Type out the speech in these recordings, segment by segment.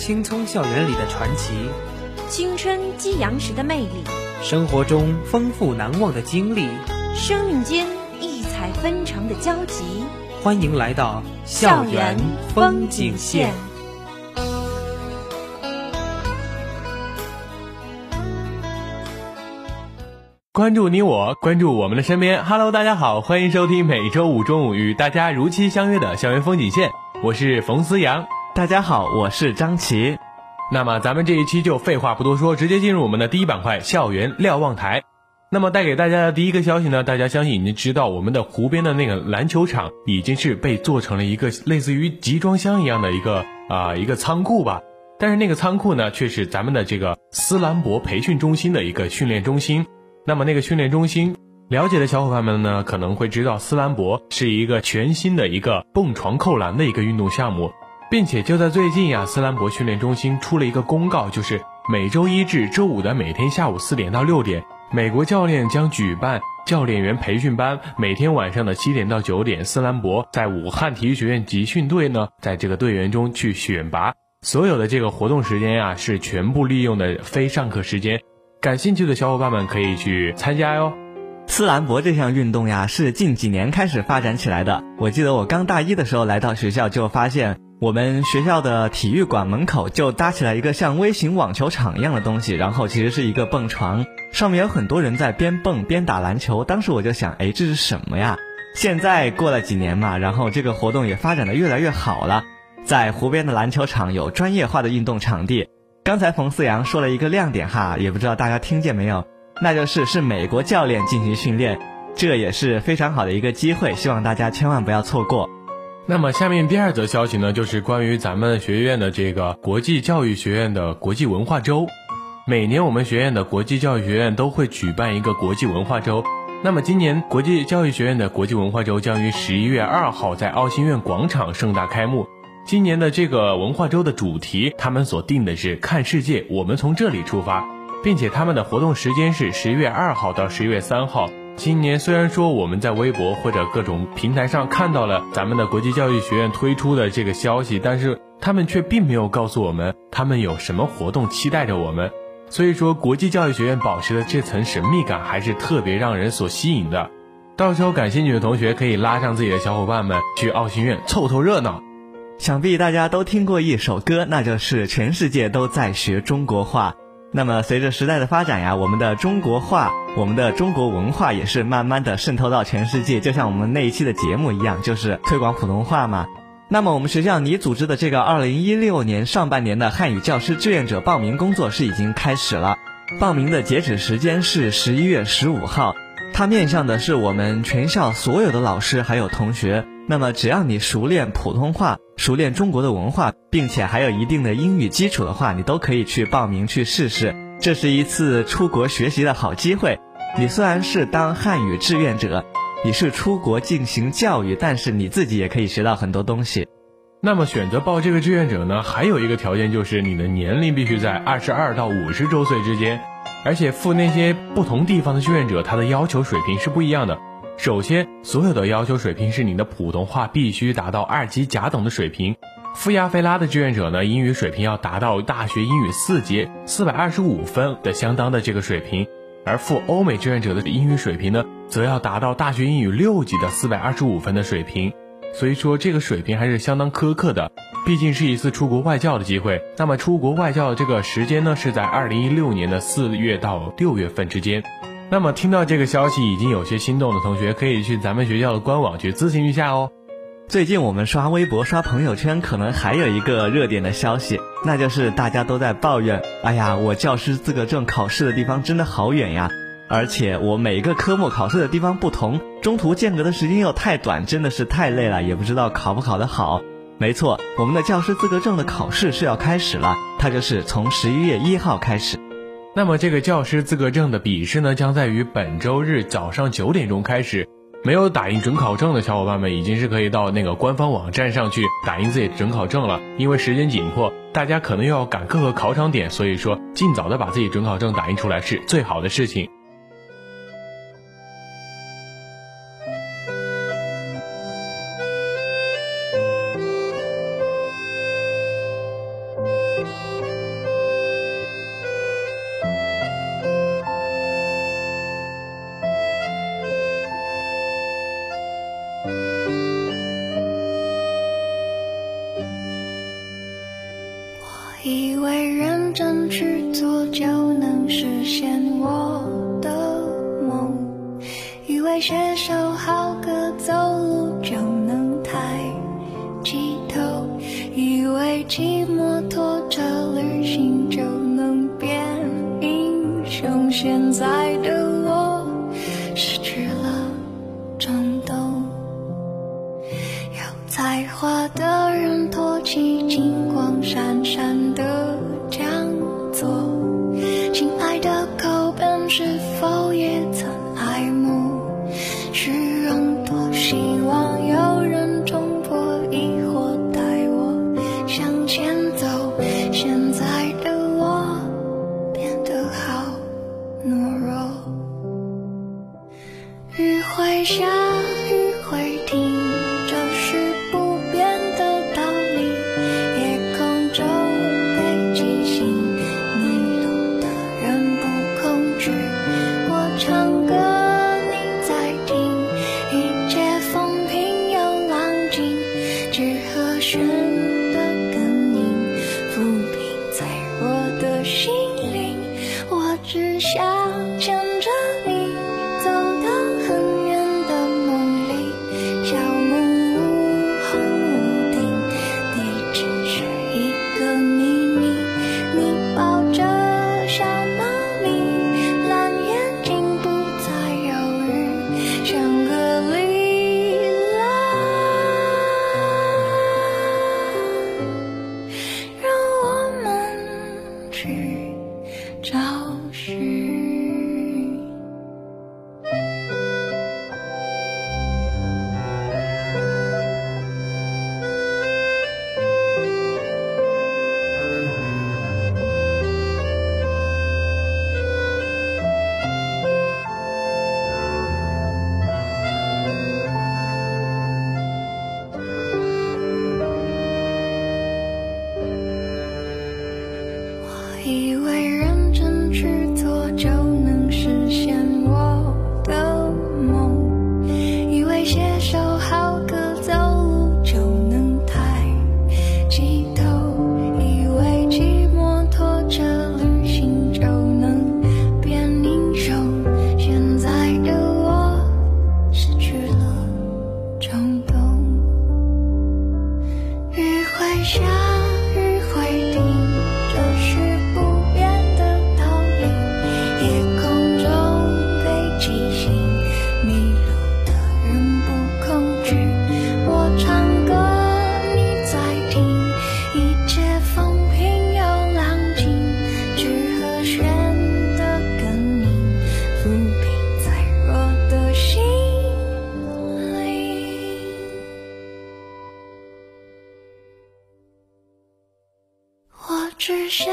青葱校园里的传奇，青春激扬时的魅力，生活中丰富难忘的经历，生命间异彩纷呈的交集。欢迎来到校园风景线。关注你我，关注我们的身边。Hello，大家好，欢迎收听每周五中午与大家如期相约的校园风景线。我是冯思阳。大家好，我是张琪。那么咱们这一期就废话不多说，直接进入我们的第一板块——校园瞭望台。那么带给大家的第一个消息呢，大家相信已经知道，我们的湖边的那个篮球场已经是被做成了一个类似于集装箱一样的一个啊一个仓库吧。但是那个仓库呢，却是咱们的这个斯兰博培训中心的一个训练中心。那么那个训练中心，了解的小伙伴们呢，可能会知道斯兰博是一个全新的一个蹦床扣篮的一个运动项目。并且就在最近呀，斯兰博训练中心出了一个公告，就是每周一至周五的每天下午四点到六点，美国教练将举办教练员培训班。每天晚上的七点到九点，斯兰博在武汉体育学院集训队呢，在这个队员中去选拔。所有的这个活动时间呀，是全部利用的非上课时间。感兴趣的小伙伴们可以去参加哟。斯兰博这项运动呀，是近几年开始发展起来的。我记得我刚大一的时候来到学校，就发现。我们学校的体育馆门口就搭起来一个像微型网球场一样的东西，然后其实是一个蹦床，上面有很多人在边蹦边打篮球。当时我就想，哎，这是什么呀？现在过了几年嘛，然后这个活动也发展的越来越好了，在湖边的篮球场有专业化的运动场地。刚才冯思阳说了一个亮点哈，也不知道大家听见没有？那就是是美国教练进行训练，这也是非常好的一个机会，希望大家千万不要错过。那么下面第二则消息呢，就是关于咱们学院的这个国际教育学院的国际文化周。每年我们学院的国际教育学院都会举办一个国际文化周。那么今年国际教育学院的国际文化周将于十一月二号在奥新院广场盛大开幕。今年的这个文化周的主题，他们所定的是“看世界，我们从这里出发”，并且他们的活动时间是十一月二号到十一月三号。今年虽然说我们在微博或者各种平台上看到了咱们的国际教育学院推出的这个消息，但是他们却并没有告诉我们他们有什么活动期待着我们。所以说，国际教育学院保持的这层神秘感还是特别让人所吸引的。到时候感兴趣的同学可以拉上自己的小伙伴们去奥新院凑凑热闹。想必大家都听过一首歌，那就是《全世界都在学中国话》。那么，随着时代的发展呀，我们的中国话、我们的中国文化也是慢慢的渗透到全世界，就像我们那一期的节目一样，就是推广普通话嘛。那么，我们学校你组织的这个二零一六年上半年的汉语教师志愿者报名工作是已经开始了，报名的截止时间是十一月十五号，它面向的是我们全校所有的老师还有同学。那么，只要你熟练普通话。熟练中国的文化，并且还有一定的英语基础的话，你都可以去报名去试试。这是一次出国学习的好机会。你虽然是当汉语志愿者，你是出国进行教育，但是你自己也可以学到很多东西。那么选择报这个志愿者呢，还有一个条件就是你的年龄必须在二十二到五十周岁之间，而且赴那些不同地方的志愿者，他的要求水平是不一样的。首先，所有的要求水平是你的普通话必须达到二级甲等的水平。赴亚非拉的志愿者呢，英语水平要达到大学英语四级四百二十五分的相当的这个水平，而赴欧美志愿者的英语水平呢，则要达到大学英语六级的四百二十五分的水平。所以说，这个水平还是相当苛刻的，毕竟是一次出国外教的机会。那么，出国外教的这个时间呢，是在二零一六年的四月到六月份之间。那么听到这个消息已经有些心动的同学，可以去咱们学校的官网去咨询一下哦。最近我们刷微博、刷朋友圈，可能还有一个热点的消息，那就是大家都在抱怨：哎呀，我教师资格证考试的地方真的好远呀！而且我每个科目考试的地方不同，中途间隔的时间又太短，真的是太累了，也不知道考不考得好。没错，我们的教师资格证的考试是要开始了，它就是从十一月一号开始。那么这个教师资格证的笔试呢，将在于本周日早上九点钟开始。没有打印准考证的小伙伴们，已经是可以到那个官方网站上去打印自己的准考证了。因为时间紧迫，大家可能又要赶各个考场点，所以说尽早的把自己准考证打印出来是最好的事情。花的笑着以为认真去做就只想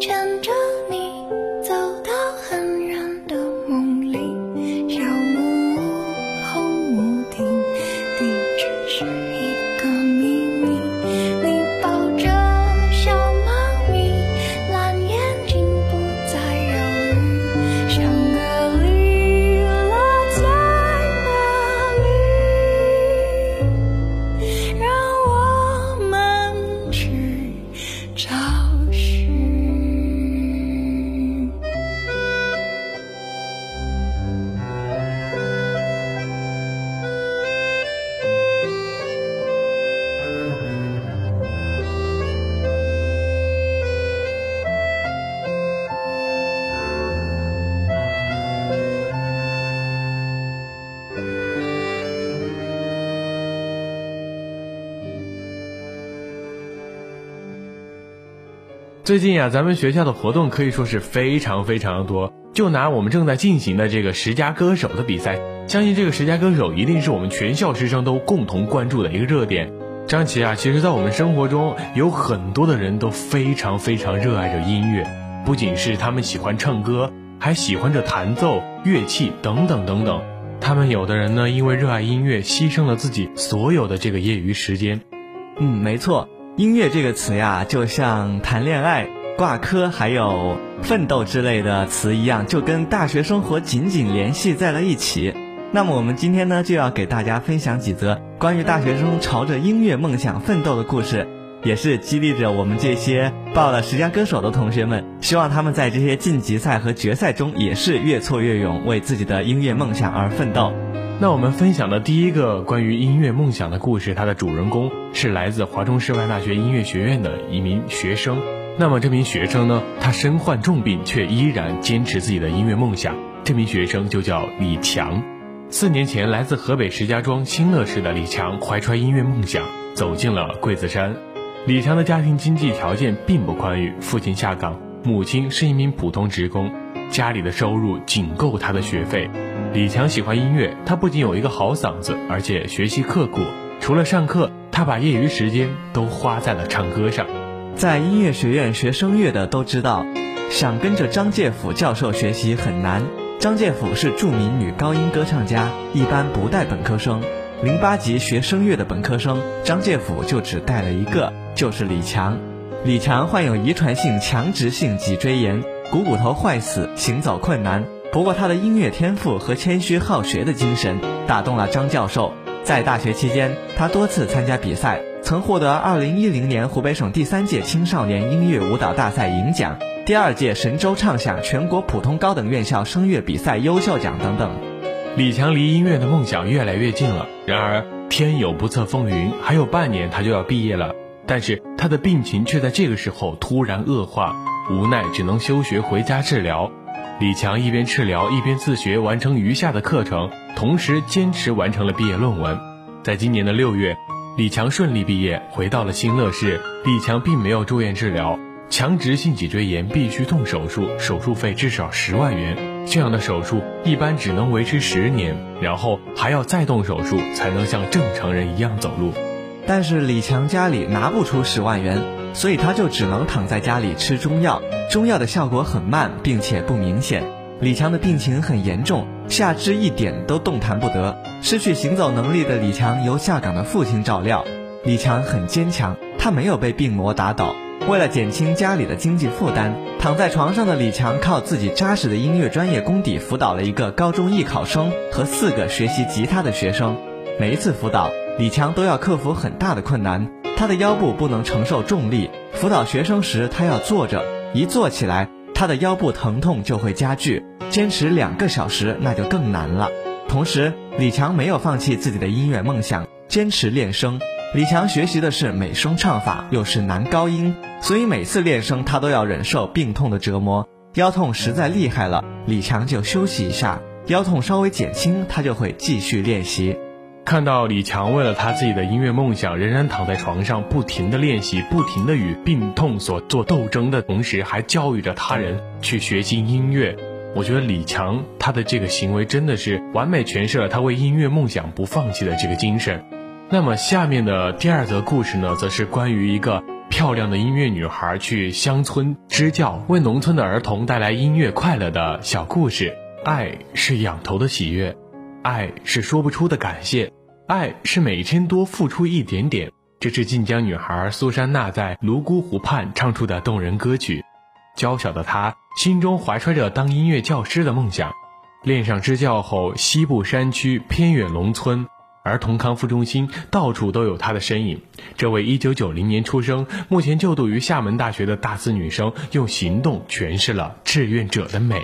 牵着你最近呀，咱们学校的活动可以说是非常非常的多。就拿我们正在进行的这个十佳歌手的比赛，相信这个十佳歌手一定是我们全校师生都共同关注的一个热点。张琪啊，其实，在我们生活中有很多的人都非常非常热爱着音乐，不仅是他们喜欢唱歌，还喜欢着弹奏乐器等等等等。他们有的人呢，因为热爱音乐，牺牲了自己所有的这个业余时间。嗯，没错，音乐这个词呀，就像谈恋爱、挂科还有奋斗之类的词一样，就跟大学生活紧紧联系在了一起。那么我们今天呢，就要给大家分享几则关于大学生朝着音乐梦想奋斗的故事。也是激励着我们这些报了十佳歌手的同学们，希望他们在这些晋级赛和决赛中也是越挫越勇，为自己的音乐梦想而奋斗。那我们分享的第一个关于音乐梦想的故事，它的主人公是来自华中师范大学音乐学院的一名学生。那么这名学生呢，他身患重病，却依然坚持自己的音乐梦想。这名学生就叫李强。四年前，来自河北石家庄新乐市的李强怀揣音乐梦想走进了桂子山。李强的家庭经济条件并不宽裕，父亲下岗，母亲是一名普通职工，家里的收入仅够他的学费。李强喜欢音乐，他不仅有一个好嗓子，而且学习刻苦。除了上课，他把业余时间都花在了唱歌上。在音乐学院学声乐的都知道，想跟着张介甫教授学习很难。张介甫是著名女高音歌唱家，一般不带本科生。零八级学声乐的本科生，张介甫就只带了一个，就是李强。李强患有遗传性强直性脊椎炎，股骨头坏死，行走困难。不过他的音乐天赋和谦虚好学的精神打动了张教授。在大学期间，他多次参加比赛。曾获得2010年湖北省第三届青少年音乐舞蹈大赛银奖，第二届神州畅享全国普通高等院校声乐比赛优秀奖等等。李强离音乐的梦想越来越近了。然而天有不测风云，还有半年他就要毕业了，但是他的病情却在这个时候突然恶化，无奈只能休学回家治疗。李强一边治疗一边自学完成余下的课程，同时坚持完成了毕业论文。在今年的六月。李强顺利毕业，回到了新乐市。李强并没有住院治疗，强直性脊椎炎必须动手术，手术费至少十万元。这样的手术一般只能维持十年，然后还要再动手术才能像正常人一样走路。但是李强家里拿不出十万元，所以他就只能躺在家里吃中药。中药的效果很慢，并且不明显。李强的病情很严重，下肢一点都动弹不得。失去行走能力的李强由下岗的父亲照料。李强很坚强，他没有被病魔打倒。为了减轻家里的经济负担，躺在床上的李强靠自己扎实的音乐专业功底辅导了一个高中艺考生和四个学习吉他的学生。每一次辅导，李强都要克服很大的困难。他的腰部不能承受重力，辅导学生时他要坐着，一坐起来。他的腰部疼痛就会加剧，坚持两个小时那就更难了。同时，李强没有放弃自己的音乐梦想，坚持练声。李强学习的是美声唱法，又是男高音，所以每次练声他都要忍受病痛的折磨。腰痛实在厉害了，李强就休息一下；腰痛稍微减轻，他就会继续练习。看到李强为了他自己的音乐梦想，仍然躺在床上不停的练习，不停的与病痛所做斗争的同时，还教育着他人去学习音乐。我觉得李强他的这个行为真的是完美诠释了他为音乐梦想不放弃的这个精神。那么下面的第二则故事呢，则是关于一个漂亮的音乐女孩去乡村支教，为农村的儿童带来音乐快乐的小故事。爱是仰头的喜悦，爱是说不出的感谢。爱是每天多付出一点点。这是晋江女孩苏珊娜在泸沽湖畔唱出的动人歌曲。娇小的她心中怀揣着当音乐教师的梦想。恋上支教后，西部山区、偏远农村、儿童康复中心，到处都有她的身影。这位1990年出生、目前就读于厦门大学的大四女生，用行动诠释了志愿者的美。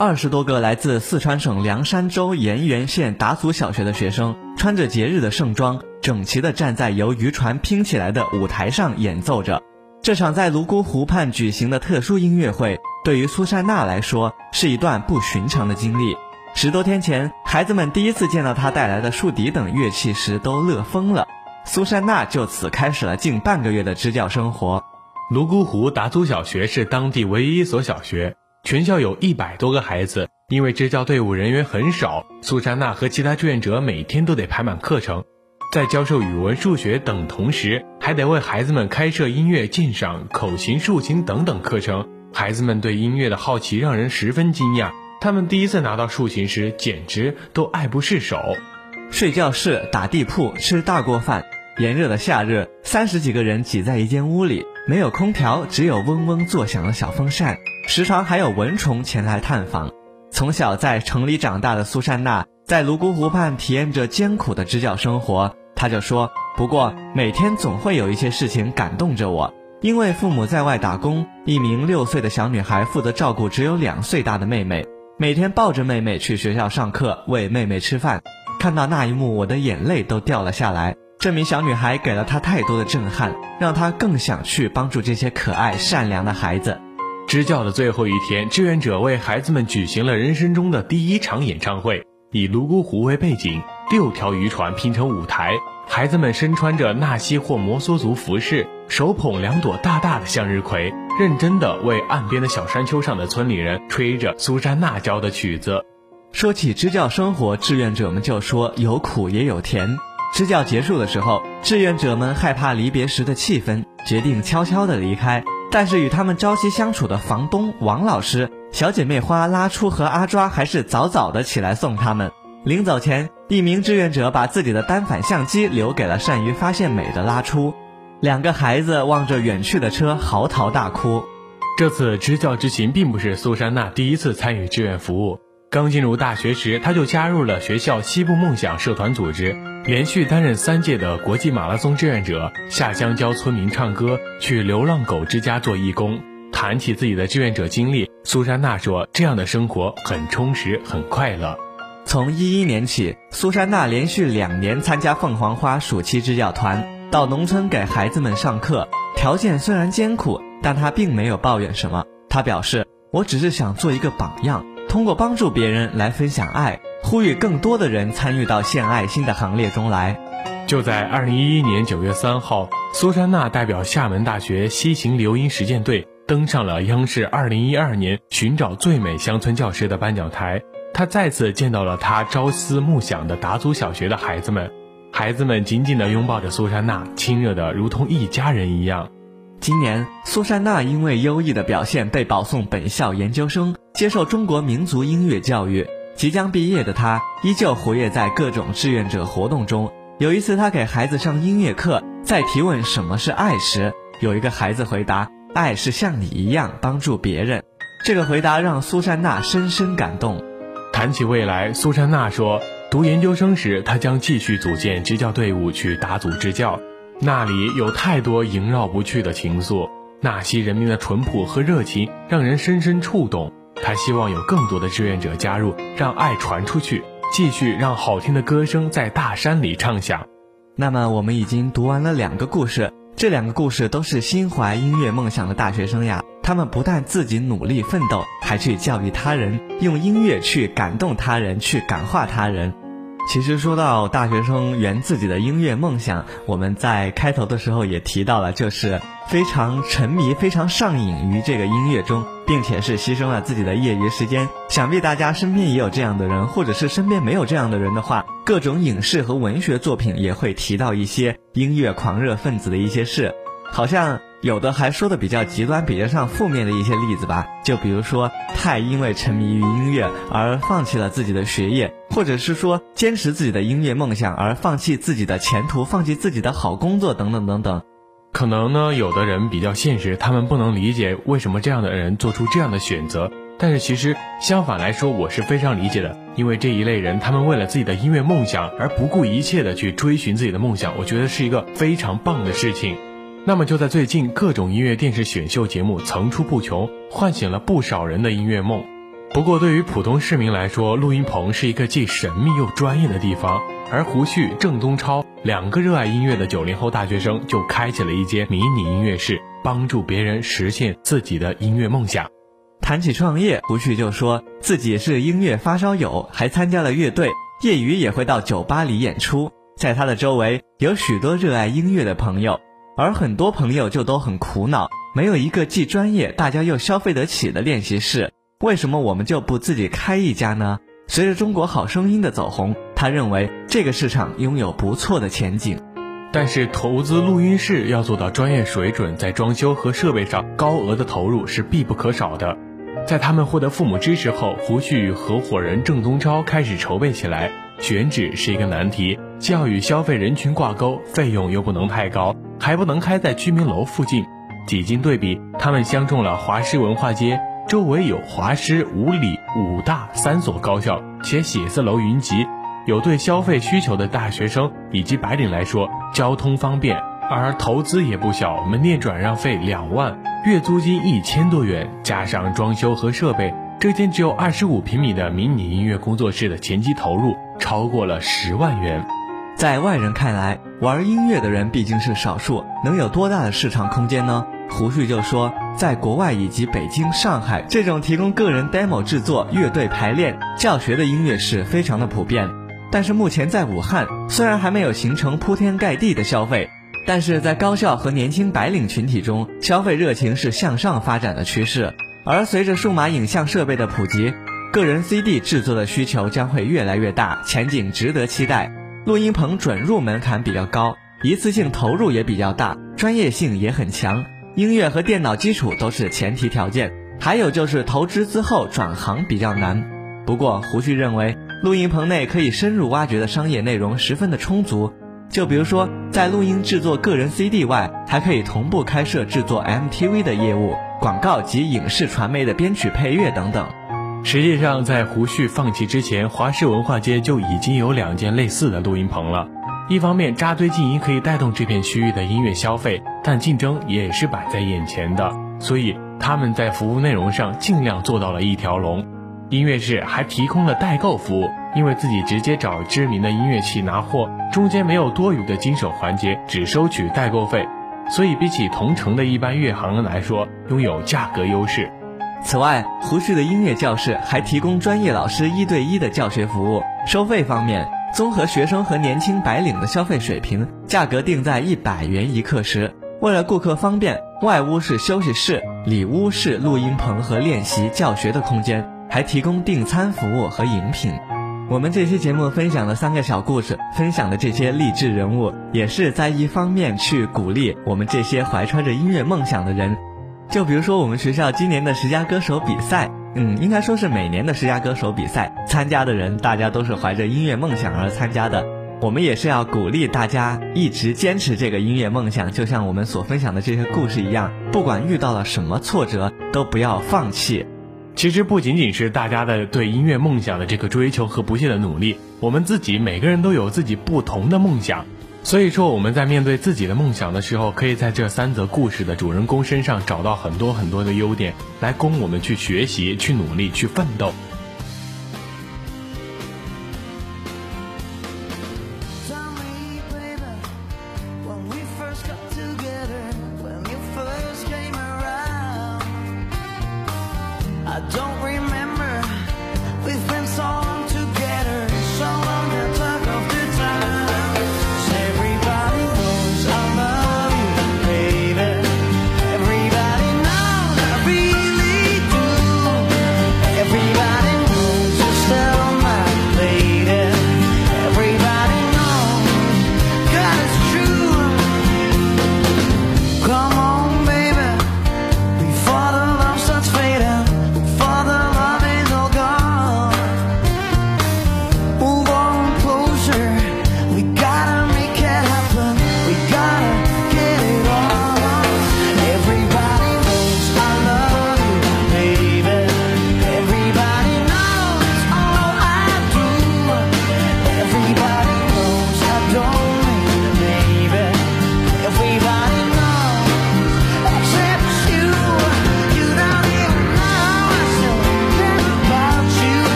二十多个来自四川省凉山州盐源县达族小学的学生，穿着节日的盛装，整齐地站在由渔船拼起来的舞台上演奏着。这场在泸沽湖畔举行的特殊音乐会，对于苏珊娜来说是一段不寻常的经历。十多天前，孩子们第一次见到她带来的竖笛等乐器时，都乐疯了。苏珊娜就此开始了近半个月的支教生活。泸沽湖达族小学是当地唯一一所小学。全校有一百多个孩子，因为支教队伍人员很少，苏珊娜和其他志愿者每天都得排满课程，在教授语文、数学等同时，还得为孩子们开设音乐鉴赏、口琴、竖琴等等课程。孩子们对音乐的好奇让人十分惊讶，他们第一次拿到竖琴时，简直都爱不释手。睡觉室、打地铺、吃大锅饭，炎热的夏日，三十几个人挤在一间屋里，没有空调，只有嗡嗡作响的小风扇。时常还有蚊虫前来探访。从小在城里长大的苏珊娜，在泸沽湖畔体验着艰苦的支教生活。她就说：“不过每天总会有一些事情感动着我。因为父母在外打工，一名六岁的小女孩负责照顾只有两岁大的妹妹，每天抱着妹妹去学校上课，喂妹妹吃饭。看到那一幕，我的眼泪都掉了下来。这名小女孩给了她太多的震撼，让她更想去帮助这些可爱善良的孩子。支教的最后一天，志愿者为孩子们举行了人生中的第一场演唱会，以泸沽湖为背景，六条渔船拼成舞台。孩子们身穿着纳西或摩梭族服饰，手捧两朵大大的向日葵，认真的为岸边的小山丘上的村里人吹着苏珊娜教的曲子。说起支教生活，志愿者们就说有苦也有甜。支教结束的时候，志愿者们害怕离别时的气氛，决定悄悄地离开。但是与他们朝夕相处的房东王老师、小姐妹花拉出和阿抓还是早早的起来送他们。临走前，一名志愿者把自己的单反相机留给了善于发现美的拉出。两个孩子望着远去的车，嚎啕大哭。这次支教之行并不是苏珊娜第一次参与志愿服务。刚进入大学时，她就加入了学校西部梦想社团组织，连续担任三届的国际马拉松志愿者，下乡教村民唱歌，去流浪狗之家做义工。谈起自己的志愿者经历，苏珊娜说：“这样的生活很充实，很快乐。”从一一年起，苏珊娜连续两年参加凤凰花暑期支教团，到农村给孩子们上课。条件虽然艰苦，但她并没有抱怨什么。她表示：“我只是想做一个榜样，通过帮助别人来分享爱，呼吁更多的人参与到献爱心的行列中来。”就在二零一一年九月三号，苏珊娜代表厦门大学西行留音实践队登上了央视二零一二年寻找最美乡村教师的颁奖台。她再次见到了她朝思暮想的达祖小学的孩子们，孩子们紧紧地拥抱着苏珊娜，亲热的如同一家人一样。今年，苏珊娜因为优异的表现被保送本校研究生，接受中国民族音乐教育。即将毕业的他依旧活跃在各种志愿者活动中。有一次，他给孩子上音乐课，在提问什么是爱时，有一个孩子回答：“爱是像你一样帮助别人。”这个回答让苏珊娜深深感动。谈起未来，苏珊娜说，读研究生时，她将继续组建支教队伍去打组支教，那里有太多萦绕不去的情愫，纳西人民的淳朴和热情让人深深触动。他希望有更多的志愿者加入，让爱传出去，继续让好听的歌声在大山里唱响。那么，我们已经读完了两个故事，这两个故事都是心怀音乐梦想的大学生呀。他们不但自己努力奋斗，还去教育他人，用音乐去感动他人，去感化他人。其实说到大学生圆自己的音乐梦想，我们在开头的时候也提到了，就是非常沉迷、非常上瘾于这个音乐中，并且是牺牲了自己的业余时间。想必大家身边也有这样的人，或者是身边没有这样的人的话，各种影视和文学作品也会提到一些音乐狂热分子的一些事，好像。有的还说的比较极端，比较上负面的一些例子吧，就比如说太因为沉迷于音乐而放弃了自己的学业，或者是说坚持自己的音乐梦想而放弃自己的前途，放弃自己的好工作等等等等。可能呢，有的人比较现实，他们不能理解为什么这样的人做出这样的选择。但是其实相反来说，我是非常理解的，因为这一类人，他们为了自己的音乐梦想而不顾一切的去追寻自己的梦想，我觉得是一个非常棒的事情。那么就在最近，各种音乐电视选秀节目层出不穷，唤醒了不少人的音乐梦。不过，对于普通市民来说，录音棚是一个既神秘又专业的地方。而胡旭、郑东超两个热爱音乐的九零后大学生，就开启了一间迷你音乐室，帮助别人实现自己的音乐梦想。谈起创业，胡旭就说自己是音乐发烧友，还参加了乐队，业余也会到酒吧里演出。在他的周围，有许多热爱音乐的朋友。而很多朋友就都很苦恼，没有一个既专业、大家又消费得起的练习室，为什么我们就不自己开一家呢？随着《中国好声音》的走红，他认为这个市场拥有不错的前景。但是投资录音室要做到专业水准，在装修和设备上高额的投入是必不可少的。在他们获得父母支持后，胡旭与合伙人郑宗超开始筹备起来。选址是一个难题，既要与消费人群挂钩，费用又不能太高。还不能开在居民楼附近，几经对比，他们相中了华师文化街，周围有华师、五理、武大三所高校，且写字楼云集。有对消费需求的大学生以及白领来说，交通方便，而投资也不小，门店转让费两万，月租金一千多元，加上装修和设备，这间只有二十五平米的迷你音乐工作室的前期投入超过了十万元。在外人看来，玩音乐的人毕竟是少数，能有多大的市场空间呢？胡旭就说，在国外以及北京、上海这种提供个人 demo 制作、乐队排练、教学的音乐室非常的普遍。但是目前在武汉，虽然还没有形成铺天盖地的消费，但是在高校和年轻白领群体中，消费热情是向上发展的趋势。而随着数码影像设备的普及，个人 CD 制作的需求将会越来越大，前景值得期待。录音棚准入门槛比较高，一次性投入也比较大，专业性也很强，音乐和电脑基础都是前提条件。还有就是投资之后转行比较难。不过胡旭认为。录音棚内可以深入挖掘的商业内容十分的充足，就比如说在录音制作个人 CD 外，还可以同步开设制作 MTV 的业务、广告及影视传媒的编曲配乐等等。实际上，在胡旭放弃之前，华师文化街就已经有两间类似的录音棚了。一方面扎堆经营可以带动这片区域的音乐消费，但竞争也是摆在眼前的，所以他们在服务内容上尽量做到了一条龙。音乐室还提供了代购服务，因为自己直接找知名的音乐器拿货，中间没有多余的经手环节，只收取代购费，所以比起同城的一般乐行来说，拥有价格优势。此外，胡旭的音乐教室还提供专业老师一对一的教学服务。收费方面，综合学生和年轻白领的消费水平，价格定在一百元一课时。为了顾客方便，外屋是休息室，里屋是录音棚和练习教学的空间。还提供订餐服务和饮品。我们这期节目分享的三个小故事，分享的这些励志人物，也是在一方面去鼓励我们这些怀揣着音乐梦想的人。就比如说我们学校今年的十佳歌手比赛，嗯，应该说是每年的十佳歌手比赛，参加的人大家都是怀着音乐梦想而参加的。我们也是要鼓励大家一直坚持这个音乐梦想，就像我们所分享的这些故事一样，不管遇到了什么挫折，都不要放弃。其实不仅仅是大家的对音乐梦想的这个追求和不懈的努力，我们自己每个人都有自己不同的梦想，所以说我们在面对自己的梦想的时候，可以在这三则故事的主人公身上找到很多很多的优点，来供我们去学习、去努力、去奋斗。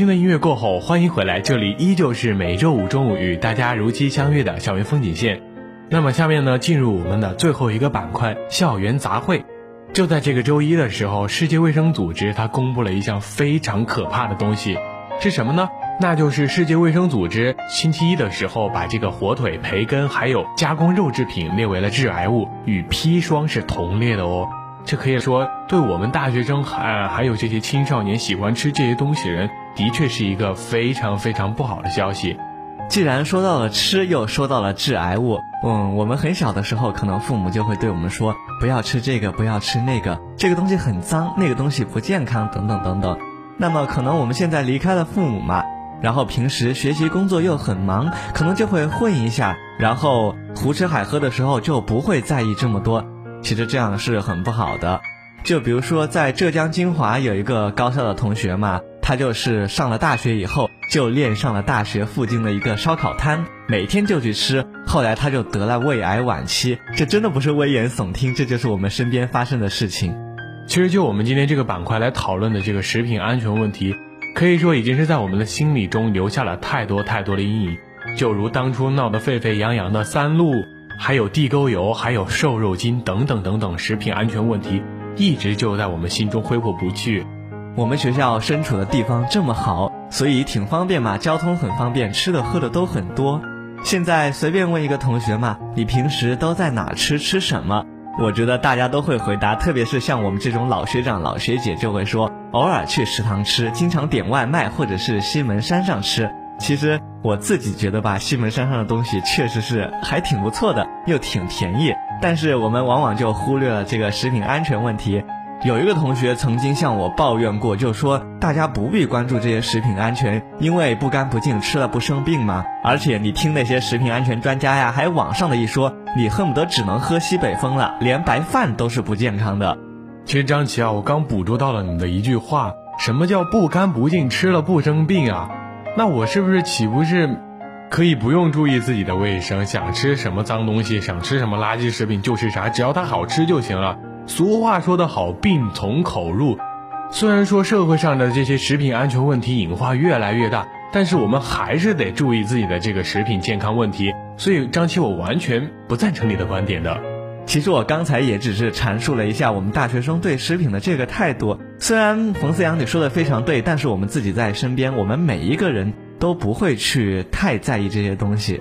听的音乐过后，欢迎回来，这里依旧是每周五中午与大家如期相约的校园风景线。那么下面呢，进入我们的最后一个板块——校园杂烩。就在这个周一的时候，世界卫生组织它公布了一项非常可怕的东西，是什么呢？那就是世界卫生组织星期一的时候把这个火腿、培根还有加工肉制品列为了致癌物，与砒霜是同列的哦。这可以说对我们大学生还还有这些青少年喜欢吃这些东西的人，的确是一个非常非常不好的消息。既然说到了吃，又说到了致癌物，嗯，我们很小的时候，可能父母就会对我们说，不要吃这个，不要吃那个，这个东西很脏，那个东西不健康，等等等等。那么可能我们现在离开了父母嘛，然后平时学习工作又很忙，可能就会混一下，然后胡吃海喝的时候就不会在意这么多。其实这样是很不好的，就比如说在浙江金华有一个高校的同学嘛，他就是上了大学以后就恋上了大学附近的一个烧烤摊，每天就去吃，后来他就得了胃癌晚期。这真的不是危言耸听，这就是我们身边发生的事情。其实就我们今天这个板块来讨论的这个食品安全问题，可以说已经是在我们的心理中留下了太多太多的阴影，就如当初闹得沸沸扬扬的三鹿。还有地沟油，还有瘦肉精等等等等食品安全问题，一直就在我们心中挥霍不去。我们学校身处的地方这么好，所以挺方便嘛，交通很方便，吃的喝的都很多。现在随便问一个同学嘛，你平时都在哪吃吃什么？我觉得大家都会回答，特别是像我们这种老学长、老学姐就会说，偶尔去食堂吃，经常点外卖，或者是西门山上吃。其实我自己觉得吧，西门山上的东西确实是还挺不错的，又挺便宜。但是我们往往就忽略了这个食品安全问题。有一个同学曾经向我抱怨过，就说大家不必关注这些食品安全，因为不干不净吃了不生病嘛？而且你听那些食品安全专家呀，还有网上的一说，你恨不得只能喝西北风了，连白饭都是不健康的。其实张琪啊，我刚捕捉到了你的一句话，什么叫不干不净吃了不生病啊？那我是不是岂不是可以不用注意自己的卫生？想吃什么脏东西，想吃什么垃圾食品就吃啥，只要它好吃就行了。俗话说得好，病从口入。虽然说社会上的这些食品安全问题隐患越来越大，但是我们还是得注意自己的这个食品健康问题。所以张琪，我完全不赞成你的观点的。其实我刚才也只是阐述了一下我们大学生对食品的这个态度。虽然冯思阳你说的非常对，但是我们自己在身边，我们每一个人都不会去太在意这些东西。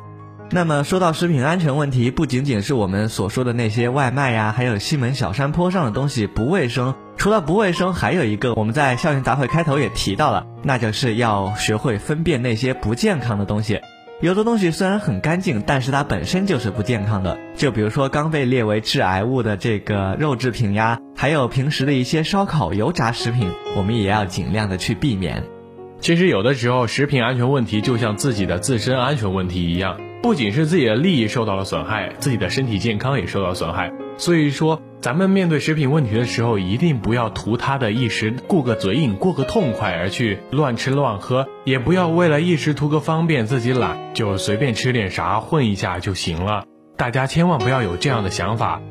那么说到食品安全问题，不仅仅是我们所说的那些外卖呀，还有西门小山坡上的东西不卫生。除了不卫生，还有一个我们在校园杂烩开头也提到了，那就是要学会分辨那些不健康的东西。有的东西虽然很干净，但是它本身就是不健康的。就比如说刚被列为致癌物的这个肉制品呀，还有平时的一些烧烤、油炸食品，我们也要尽量的去避免。其实有的时候，食品安全问题就像自己的自身安全问题一样，不仅是自己的利益受到了损害，自己的身体健康也受到损害。所以说。咱们面对食品问题的时候，一定不要图他的一时过个嘴瘾、过个痛快而去乱吃乱喝，也不要为了一时图个方便、自己懒就随便吃点啥混一下就行了。大家千万不要有这样的想法。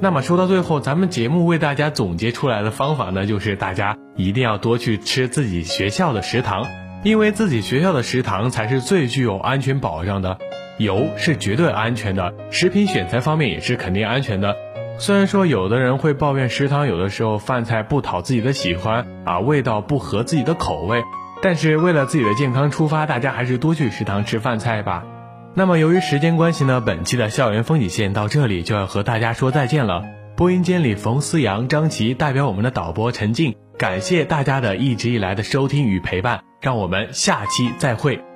那么说到最后，咱们节目为大家总结出来的方法呢，就是大家一定要多去吃自己学校的食堂，因为自己学校的食堂才是最具有安全保障的。油是绝对安全的，食品选材方面也是肯定安全的。虽然说有的人会抱怨食堂有的时候饭菜不讨自己的喜欢啊，味道不合自己的口味，但是为了自己的健康出发，大家还是多去食堂吃饭菜吧。那么由于时间关系呢，本期的校园风景线到这里就要和大家说再见了。播音间里冯思阳、张琪代表我们的导播陈静，感谢大家的一直以来的收听与陪伴，让我们下期再会。